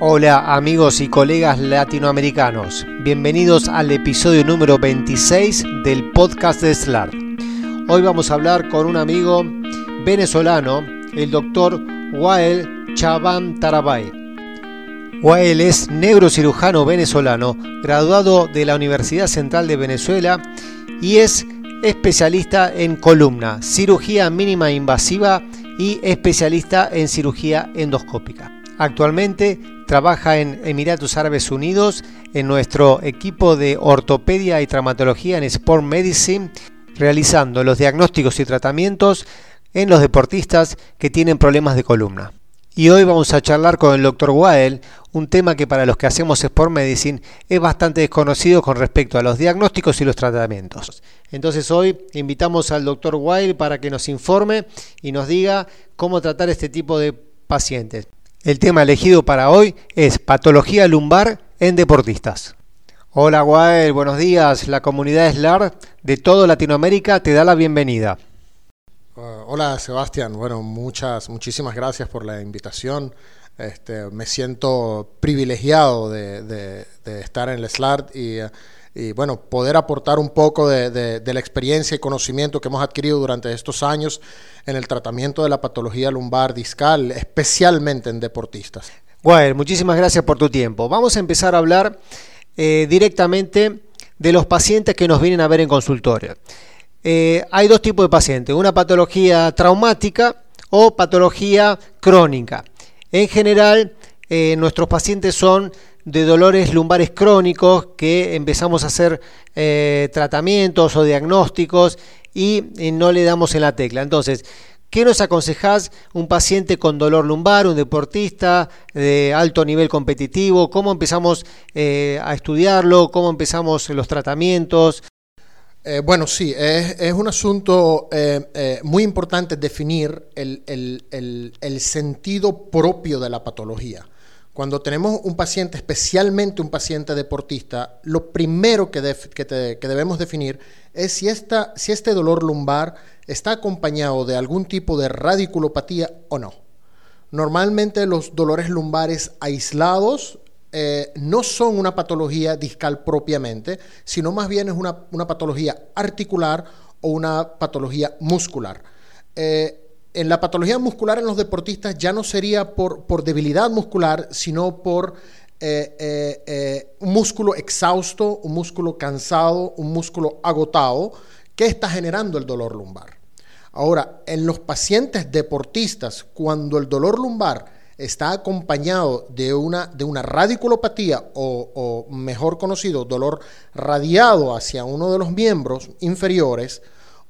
Hola amigos y colegas latinoamericanos, bienvenidos al episodio número 26 del podcast de SLAR. Hoy vamos a hablar con un amigo venezolano, el doctor Wael Chabán Tarabay. Wael es neurocirujano venezolano, graduado de la Universidad Central de Venezuela y es especialista en columna, cirugía mínima invasiva y especialista en cirugía endoscópica. Actualmente trabaja en Emiratos Árabes Unidos en nuestro equipo de ortopedia y traumatología en Sport Medicine, realizando los diagnósticos y tratamientos en los deportistas que tienen problemas de columna. Y hoy vamos a charlar con el Dr. Wael, un tema que para los que hacemos Sport Medicine es bastante desconocido con respecto a los diagnósticos y los tratamientos. Entonces hoy invitamos al Dr. Wael para que nos informe y nos diga cómo tratar este tipo de pacientes. El tema elegido para hoy es patología lumbar en deportistas. Hola Wael, buenos días. La comunidad SLAR de toda Latinoamérica te da la bienvenida. Uh, hola Sebastián, bueno, muchas, muchísimas gracias por la invitación. Este, me siento privilegiado de, estar en el SLAR y, y, bueno, poder aportar un poco de, la experiencia y conocimiento que hemos adquirido durante estos años en el tratamiento de la patología lumbar discal, especialmente en deportistas. Bueno, muchísimas gracias por tu tiempo. Vamos a empezar a hablar eh, directamente de los pacientes que nos vienen a ver en consultorio. Eh, hay dos tipos de pacientes, una patología traumática o patología crónica. En general, eh, nuestros pacientes son de dolores lumbares crónicos que empezamos a hacer tratamientos o diagnósticos y no le damos en la tecla. Entonces, ¿qué nos aconsejás un paciente con dolor lumbar, un deportista de alto nivel competitivo? ¿Cómo empezamos eh, a estudiarlo? ¿Cómo empezamos los tratamientos? Eh, bueno, sí, es, un asunto eh, muy importante definir el, sentido propio de la patología. Cuando tenemos un paciente, especialmente un paciente deportista, lo primero que, debemos definir es si, este dolor lumbar está acompañado de algún tipo de radiculopatía o no. Normalmente los dolores lumbares aislados eh, no son una patología discal propiamente, sino más bien es una, patología articular o una patología muscular. Eh, en la patología muscular en los deportistas ya no sería por, debilidad muscular, sino por eh, eh, eh, un músculo exhausto, un músculo cansado, un músculo agotado, que está generando el dolor lumbar. Ahora, en los pacientes deportistas, cuando el dolor lumbar está acompañado de una, radiculopatía o mejor conocido, dolor radiado hacia uno de los miembros inferiores,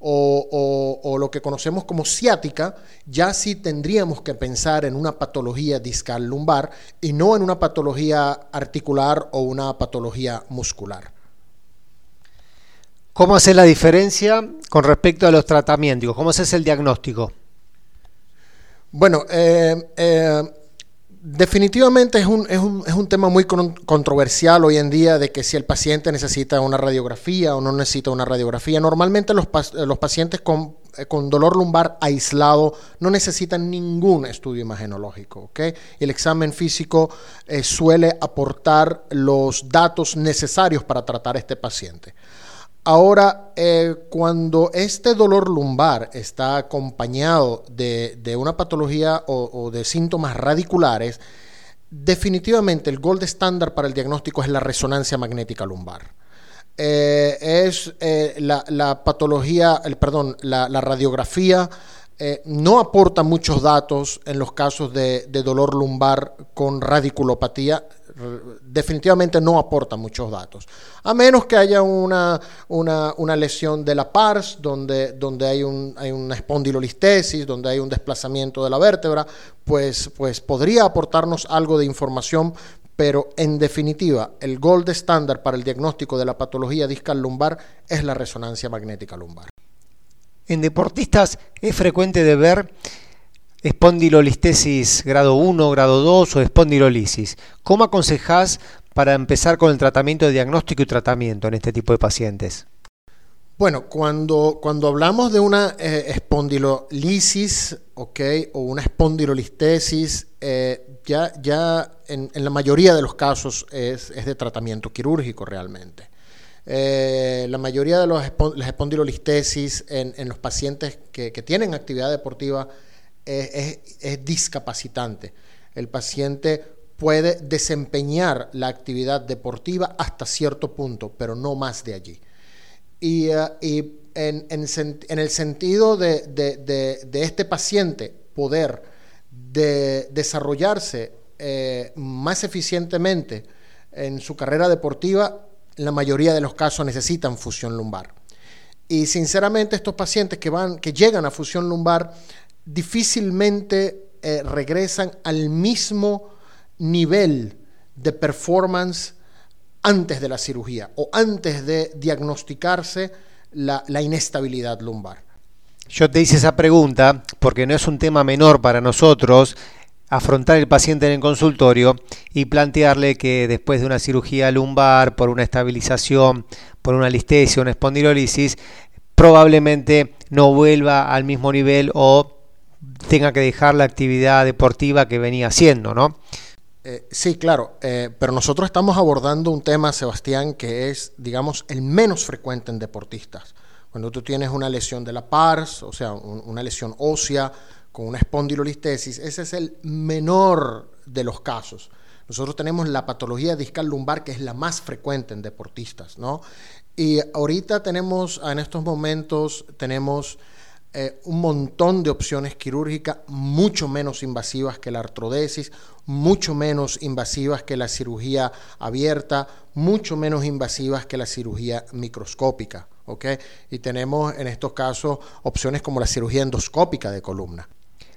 o, lo que conocemos como ciática, ya sí tendríamos que pensar en una patología discal lumbar y no en una patología articular o una patología muscular. ¿Cómo hacer la diferencia con respecto a los tratamientos? ¿Cómo haces el diagnóstico? Bueno, eh, eh, Definitivamente es un, es, un, es un, tema muy controversial hoy en día de que si el paciente necesita una radiografía o no necesita una radiografía. Normalmente los, los pacientes con, eh, con, dolor lumbar aislado no necesitan ningún estudio imagenológico. El examen físico eh, suele aportar los datos necesarios para tratar a este paciente. Ahora, eh, cuando este dolor lumbar está acompañado de, una patología o, de síntomas radiculares, definitivamente el gold estándar para el diagnóstico es la resonancia magnética lumbar. Eh, es eh, la, patología, el, perdón, la, radiografía no aporta muchos datos en los casos de, de dolor lumbar con radiculopatía definitivamente no aporta muchos datos. A menos que haya una, una, lesión de la pars, donde, donde hay, un, hay una espondilolistesis, donde hay un desplazamiento de la vértebra, pues, pues podría aportarnos algo de información, pero en definitiva, el gold estándar para el diagnóstico de la patología discal lumbar es la resonancia magnética lumbar. En deportistas es frecuente de ver espondilolistesis grado 1, grado 2 o espondilolisis. ¿Cómo aconsejás para empezar con el tratamiento de diagnóstico y tratamiento en este tipo de pacientes? Bueno, cuando, cuando hablamos de una eh, espondilolisis. O una espondilolistesis, eh, ya, ya en, la mayoría de los casos es, de tratamiento quirúrgico realmente. Eh, la mayoría de los las espondilolistesis en, los pacientes que, tienen actividad deportiva es, es discapacitante. El paciente puede desempeñar la actividad deportiva hasta cierto punto, pero no más de allí. Y, eh, en, el sentido de, este paciente poder desarrollarse eh, más eficientemente en su carrera deportiva, la mayoría de los casos necesitan fusión lumbar. Y sinceramente estos pacientes que, van, que llegan a fusión lumbar difícilmente eh, regresan al mismo nivel de performance antes de la cirugía o antes de diagnosticarse la, inestabilidad lumbar. Yo te hice esa pregunta porque no es un tema menor para nosotros afrontar el paciente en el consultorio y plantearle que después de una cirugía lumbar, por una estabilización, por una listesia, una espondilolisis, probablemente no vuelva al mismo nivel o tenga que dejar la actividad deportiva que venía haciendo, ¿no? Eh, sí, claro, eh, pero nosotros estamos abordando un tema, Sebastián, que es, digamos, el menos frecuente en deportistas. Cuando tú tienes una lesión de la pars, o sea, una lesión ósea con una espondilolistesis, ese es el menor de los casos. Nosotros tenemos la patología discal lumbar, que es la más frecuente en deportistas, ¿no? Y ahorita tenemos, en estos momentos, tenemos eh, un montón de opciones quirúrgicas mucho menos invasivas que la artrodesis, mucho menos invasivas que la cirugía abierta, mucho menos invasivas que la cirugía microscópica. Y tenemos en estos casos opciones como la cirugía endoscópica de columna.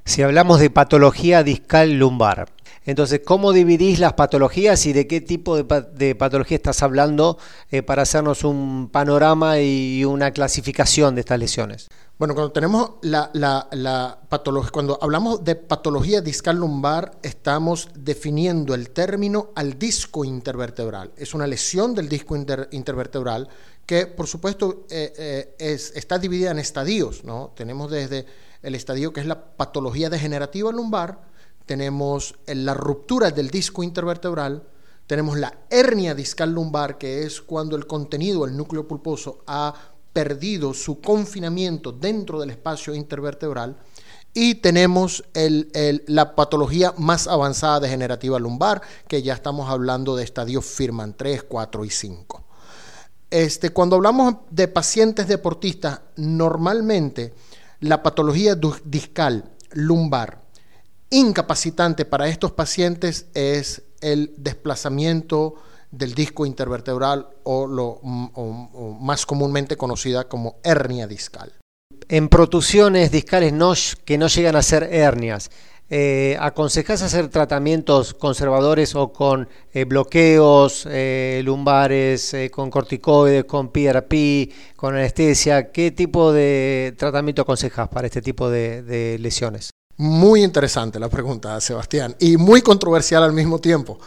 Si hablamos de patología discal lumbar, entonces, ¿cómo dividís las patologías y de qué tipo de, patología estás hablando eh, para hacernos un panorama y una clasificación de estas lesiones? Bueno, cuando tenemos la, patología, hablamos de patología discal lumbar, estamos definiendo el término al disco intervertebral. Es una lesión del disco intervertebral que, por supuesto, eh, eh, es, está dividida en estadios. ¿no? Tenemos desde el estadio que es la patología degenerativa lumbar, tenemos la ruptura del disco intervertebral, tenemos la hernia discal lumbar, que es cuando el contenido, el núcleo pulposo, ha perdido su confinamiento dentro del espacio intervertebral, y tenemos la patología más avanzada degenerativa lumbar, que ya estamos hablando de estadios Firman 3, 4 y 5. Este, cuando hablamos de pacientes deportistas, normalmente la patología discal lumbar incapacitante para estos pacientes es el desplazamiento del disco intervertebral o lo más comúnmente conocida como hernia discal. En protusiones discales no, que no llegan a ser hernias, eh, ¿aconsejás hacer tratamientos conservadores o con eh, bloqueos eh, lumbares, con corticoides, con PRP, con anestesia? ¿Qué tipo de tratamiento aconsejas para este tipo de lesiones? Muy interesante la pregunta, Sebastián, y muy controversial al mismo tiempo.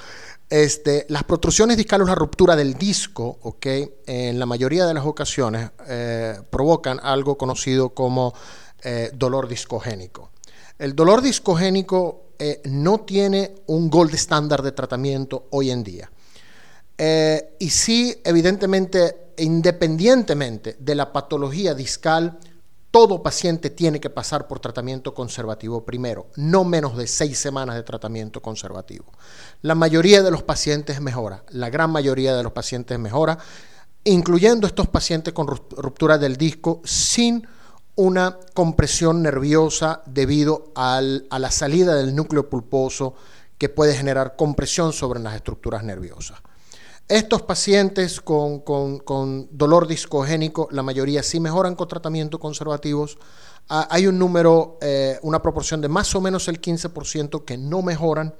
Este, las protrusiones discales, la ruptura del disco, en la mayoría de las ocasiones eh, provocan algo conocido como eh, dolor discogénico. El dolor discogénico eh, no tiene un gold estándar de tratamiento hoy en día. y sí, evidentemente, independientemente de la patología discal, todo paciente tiene que pasar por tratamiento conservativo primero, no menos de seis semanas de tratamiento conservativo. La mayoría de los pacientes mejora, la gran mayoría de los pacientes mejora, incluyendo estos pacientes con ruptura del disco sin una compresión nerviosa debido a la salida del núcleo pulposo que puede generar compresión sobre las estructuras nerviosas. Estos pacientes con, dolor discogénico, la mayoría sí mejoran con tratamientos conservativos. Ah, hay un número, eh, una proporción de más o menos el 15% que no mejoran.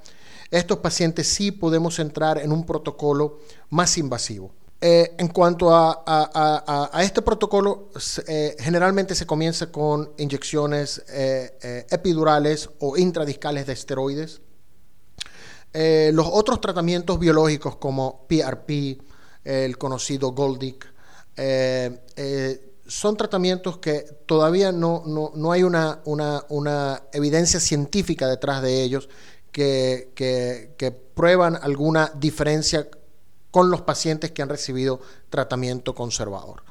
Estos pacientes sí podemos entrar en un protocolo más invasivo. Eh, en cuanto a, este protocolo, eh, generalmente se comienza con inyecciones epidurales o intradiscales de esteroides eh, los otros tratamientos biológicos como PRP, el conocido Goldic, eh, eh, son tratamientos que todavía no, no, hay una, una, evidencia científica detrás de ellos que, que, prueban alguna diferencia con los pacientes que han recibido tratamiento conservador.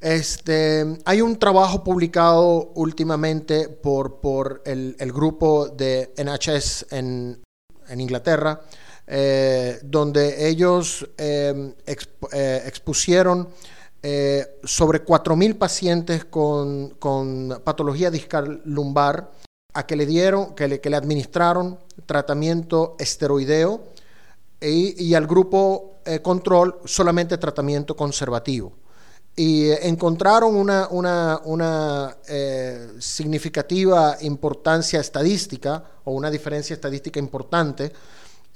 Este, hay un trabajo publicado últimamente por, por el, grupo de NHS en, en Inglaterra, eh, donde ellos eh, eh, expusieron sobre 4.000 pacientes con, patología discal lumbar a que le dieron, que le, que le administraron tratamiento esteroideo y, al grupo control solamente tratamiento conservativo y encontraron una, una, una significativa importancia estadística o una diferencia estadística importante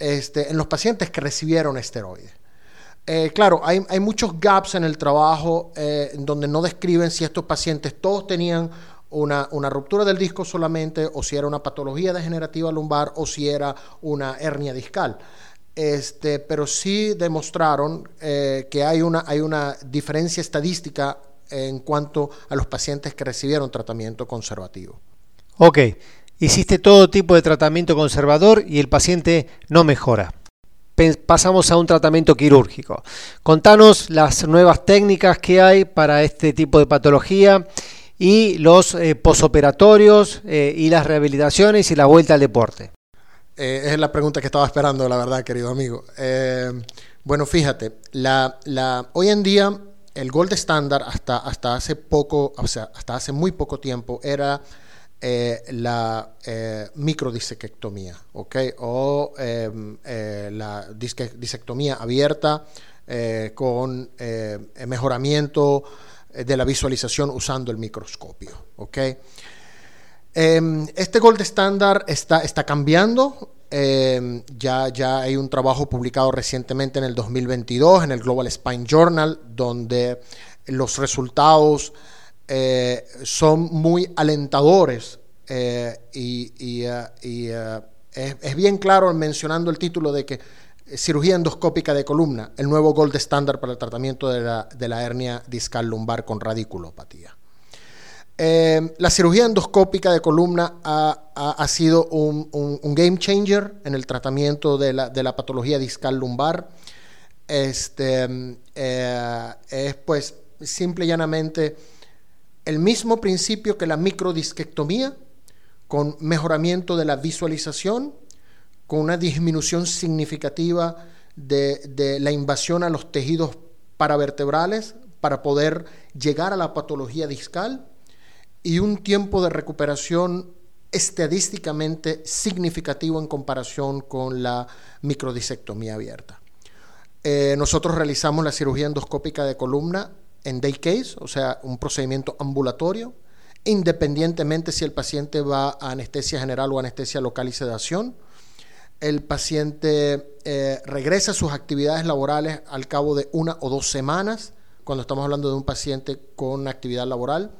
este, en los pacientes que recibieron esteroides. Eh, claro, hay, muchos gaps en el trabajo eh, donde no describen si estos pacientes todos tenían una, ruptura del disco solamente, o si era una patología degenerativa lumbar, o si era una hernia discal. Este, pero sí demostraron eh, que hay una, hay una diferencia estadística en cuanto a los pacientes que recibieron tratamiento conservativo. Ok, Hiciste todo tipo de tratamiento conservador y el paciente no mejora. Pasamos a un tratamiento quirúrgico. Contanos las nuevas técnicas que hay para este tipo de patología y los eh, posoperatorios eh, y las rehabilitaciones y la vuelta al deporte. Eh, es la pregunta que estaba esperando, la verdad, querido amigo. bueno, fíjate, hoy en día el gold estándar hasta, hasta hace poco, o sea, hasta hace muy poco tiempo era eh, la eh, microdisectomía, ¿ok? O em, eh, la disectomía abierta eh, con mejoramiento de la visualización usando el microscopio, ¿ok? Em, este gold estándar está, está cambiando. Em, ya, ya hay un trabajo publicado recientemente en el 2022 en el Global Spine Journal, donde los resultados eh, son muy alentadores eh, y, eh, es, bien claro mencionando el título de que cirugía endoscópica de columna, el nuevo gold estándar para el tratamiento de la, hernia discal lumbar con radiculopatía. La cirugía endoscópica de columna ha, sido un, game changer en el tratamiento de la, patología discal lumbar. Este, es pues simple y llanamente el mismo principio que la microdisquectomía, con mejoramiento de la visualización, con una disminución significativa de, la invasión a los tejidos paravertebrales para poder llegar a la patología discal y un tiempo de recuperación estadísticamente significativo en comparación con la microdisectomía abierta. Eh, nosotros realizamos la cirugía endoscópica de columna en day case, o sea, un procedimiento ambulatorio, independientemente si el paciente va a anestesia general o anestesia local y sedación. El paciente eh, regresa a sus actividades laborales al cabo de una o dos semanas, cuando estamos hablando de un paciente con actividad laboral.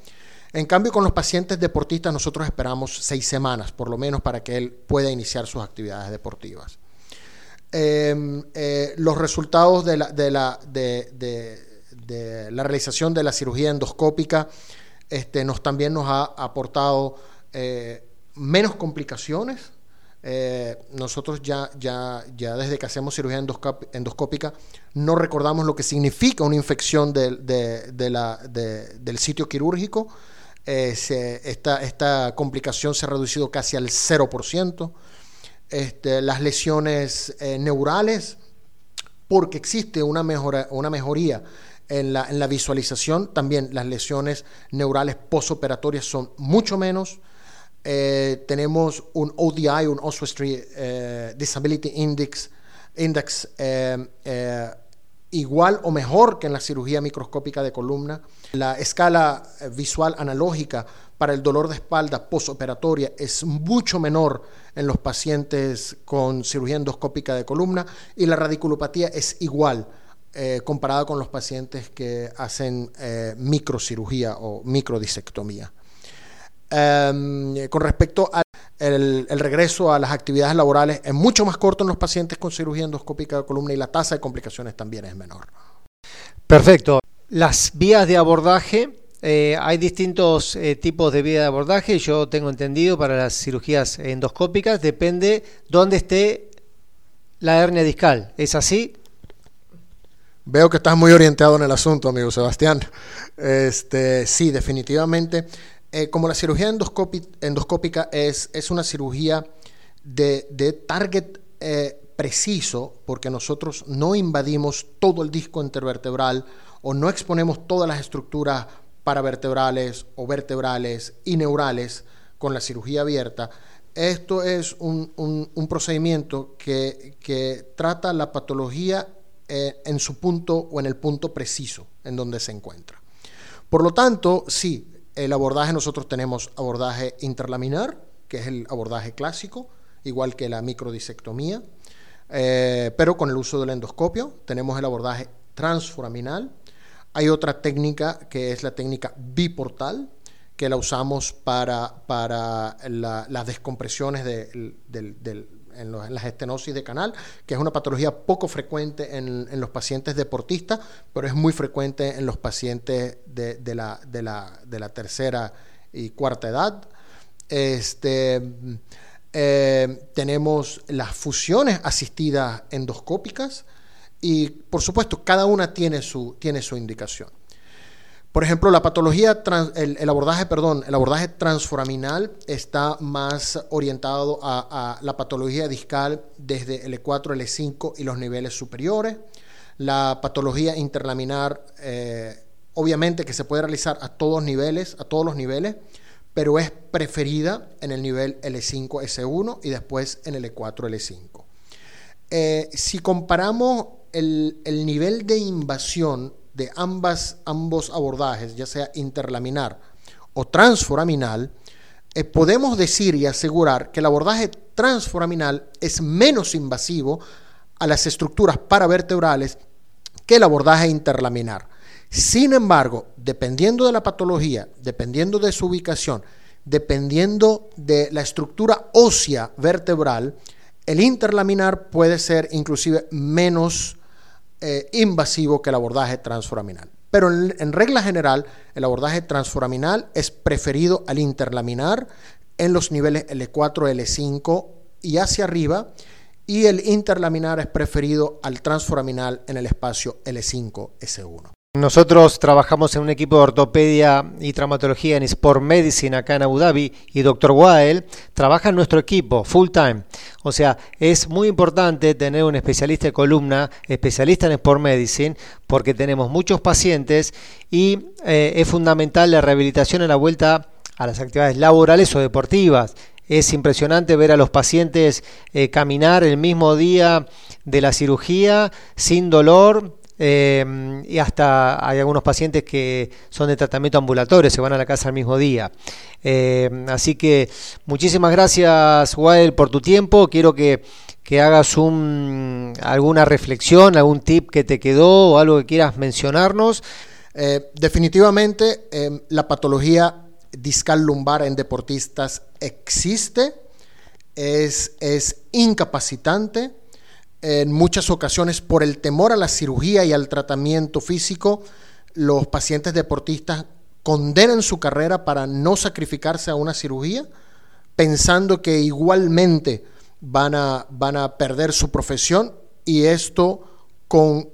En cambio, con los pacientes deportistas nosotros esperamos seis semanas, por lo menos, para que él pueda iniciar sus actividades deportivas. Em, eh, los resultados de la, realización de la cirugía endoscópica este, nos, también nos ha aportado eh, menos complicaciones. Eh, nosotros ya, desde que hacemos cirugía endoscópica no recordamos lo que significa una infección del sitio quirúrgico. Eh, esta, esta, complicación se ha reducido casi al 0%. Este, las lesiones neurales, porque existe una, mejora, una mejoría en la, visualización. También las lesiones neurales postoperatorias son mucho menos. Eh, tenemos un ODI, un Oswestry eh, Disability Index, index eh, igual o mejor que en la cirugía microscópica de columna. La escala visual analógica para el dolor de espalda postoperatoria es mucho menor en los pacientes con cirugía endoscópica de columna y la radiculopatía es igual eh, comparada con los pacientes que hacen eh, microcirugía o microdisectomía. Em, con respecto al el, regreso a las actividades laborales, es mucho más corto en los pacientes con cirugía endoscópica de columna y la tasa de complicaciones también es menor. Perfecto. Las vías de abordaje, eh, hay distintos eh, tipos de vías de abordaje, yo tengo entendido para las cirugías endoscópicas, depende dónde esté la hernia discal, ¿es así? Veo que estás muy orientado en el asunto, amigo Sebastián. Este, sí, definitivamente. Eh, como la cirugía endoscópica es, una cirugía de, target preciso, porque nosotros no invadimos todo el disco intervertebral o no exponemos todas las estructuras paravertebrales o vertebrales y neurales con la cirugía abierta, esto es un, procedimiento que, trata la patología eh, en su punto o en el punto preciso en donde se encuentra. Por lo tanto, sí, el abordaje nosotros tenemos abordaje interlaminar, que es el abordaje clásico, igual que la microdisectomía. Eh, pero con el uso del endoscopio tenemos el abordaje transforaminal. Hay otra técnica que es la técnica biportal, que la usamos para, para las descompresiones de, en, las estenosis de canal, que es una patología poco frecuente en, en, los pacientes deportistas, pero es muy frecuente en los pacientes de, la, la, de la tercera y cuarta edad. Este, eh, tenemos las fusiones asistidas endoscópicas y, por supuesto, cada una tiene su, tiene su indicación. Por ejemplo, la patología, el, abordaje, perdón, el abordaje transforaminal está más orientado a, la patología discal desde L4, L5 y los niveles superiores. La patología interlaminar, eh, obviamente que se puede realizar a todos niveles, a todos los niveles, pero es preferida en el nivel L5, S1 y después en el E4, L5. Eh, si comparamos el, nivel de invasión de ambas, ambos abordajes, ya sea interlaminar o transforaminal, eh, podemos decir y asegurar que el abordaje transforaminal es menos invasivo a las estructuras paravertebrales que el abordaje interlaminar. Sin embargo, dependiendo de la patología, dependiendo de su ubicación, dependiendo de la estructura ósea vertebral, el interlaminar puede ser inclusive menos eh, invasivo que el abordaje transforaminal. Pero en, regla general, el abordaje transforaminal es preferido al interlaminar en los niveles L4, L5 y hacia arriba, y el interlaminar es preferido al transforaminal en el espacio L5, S1. Nosotros trabajamos en un equipo de ortopedia y traumatología en Sport Medicine acá en Abu Dhabi y Dr. Wael trabaja en nuestro equipo full time. O sea, es muy importante tener un especialista de columna, especialista en Sport Medicine, porque tenemos muchos pacientes y eh, es fundamental la rehabilitación en la vuelta a las actividades laborales o deportivas. Es impresionante ver a los pacientes eh, caminar el mismo día de la cirugía sin dolor, eh, y hasta hay algunos pacientes que son de tratamiento ambulatorio, se van a la casa el mismo día. Eh, así que muchísimas gracias, Wael, por tu tiempo. Quiero que, hagas un, alguna reflexión, algún tip que te quedó o algo que quieras mencionarnos. Eh, definitivamente, la patología discal lumbar en deportistas existe, es, es incapacitante en muchas ocasiones por el temor a la cirugía y al tratamiento físico, los pacientes deportistas condenan su carrera para no sacrificarse a una cirugía, pensando que igualmente van a, van a perder su profesión y esto con,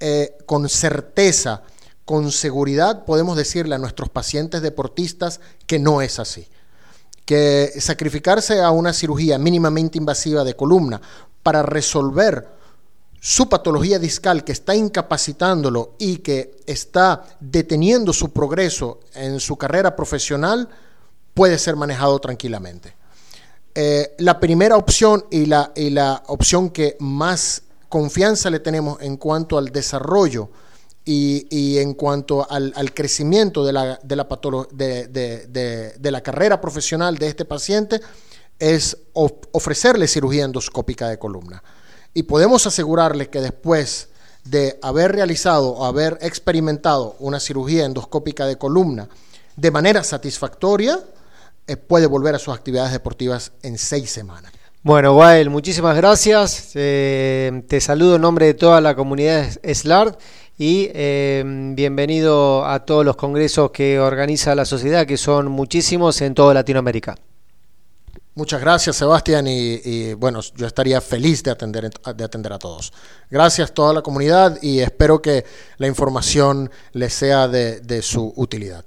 eh, con certeza, con seguridad podemos decirle a nuestros pacientes deportistas que no es así que sacrificarse a una cirugía mínimamente invasiva de columna para resolver su patología discal que está incapacitándolo y que está deteniendo su progreso en su carrera profesional, puede ser manejado tranquilamente. Eh, la primera opción y la, y la opción que más confianza le tenemos en cuanto al desarrollo y, en cuanto al, crecimiento de la, de, la de la carrera profesional de este paciente es ofrecerle cirugía endoscópica de columna. Y podemos asegurarle que después de haber realizado o haber experimentado una cirugía endoscópica de columna de manera satisfactoria, eh, puede volver a sus actividades deportivas en seis semanas. Bueno, Wael, muchísimas gracias. Eh, te saludo en nombre de toda la comunidad SLARD y eh, bienvenido a todos los congresos que organiza la sociedad, que son muchísimos en toda Latinoamérica. Muchas gracias, Sebastián, y, bueno, yo estaría feliz de atender, de atender a todos. Gracias a toda la comunidad y espero que la información les sea de, de su utilidad.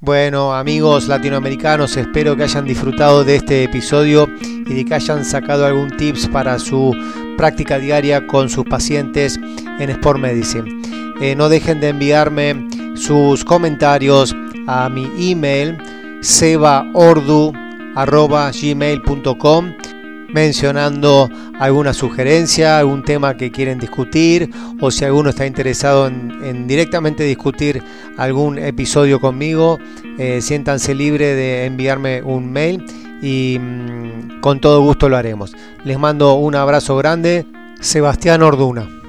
Bueno, amigos latinoamericanos, espero que hayan disfrutado de este episodio y de que hayan sacado algún tips para su práctica diaria con sus pacientes en Sport Medicine. Eh, no dejen de enviarme sus comentarios a mi email sebaordu.gmail.com mencionando alguna sugerencia, algún tema que quieren discutir o si alguno está interesado en, directamente discutir algún episodio conmigo, eh, siéntanse libre de enviarme un mail y mm, con todo gusto lo haremos. Les mando un abrazo grande, Sebastián Orduna.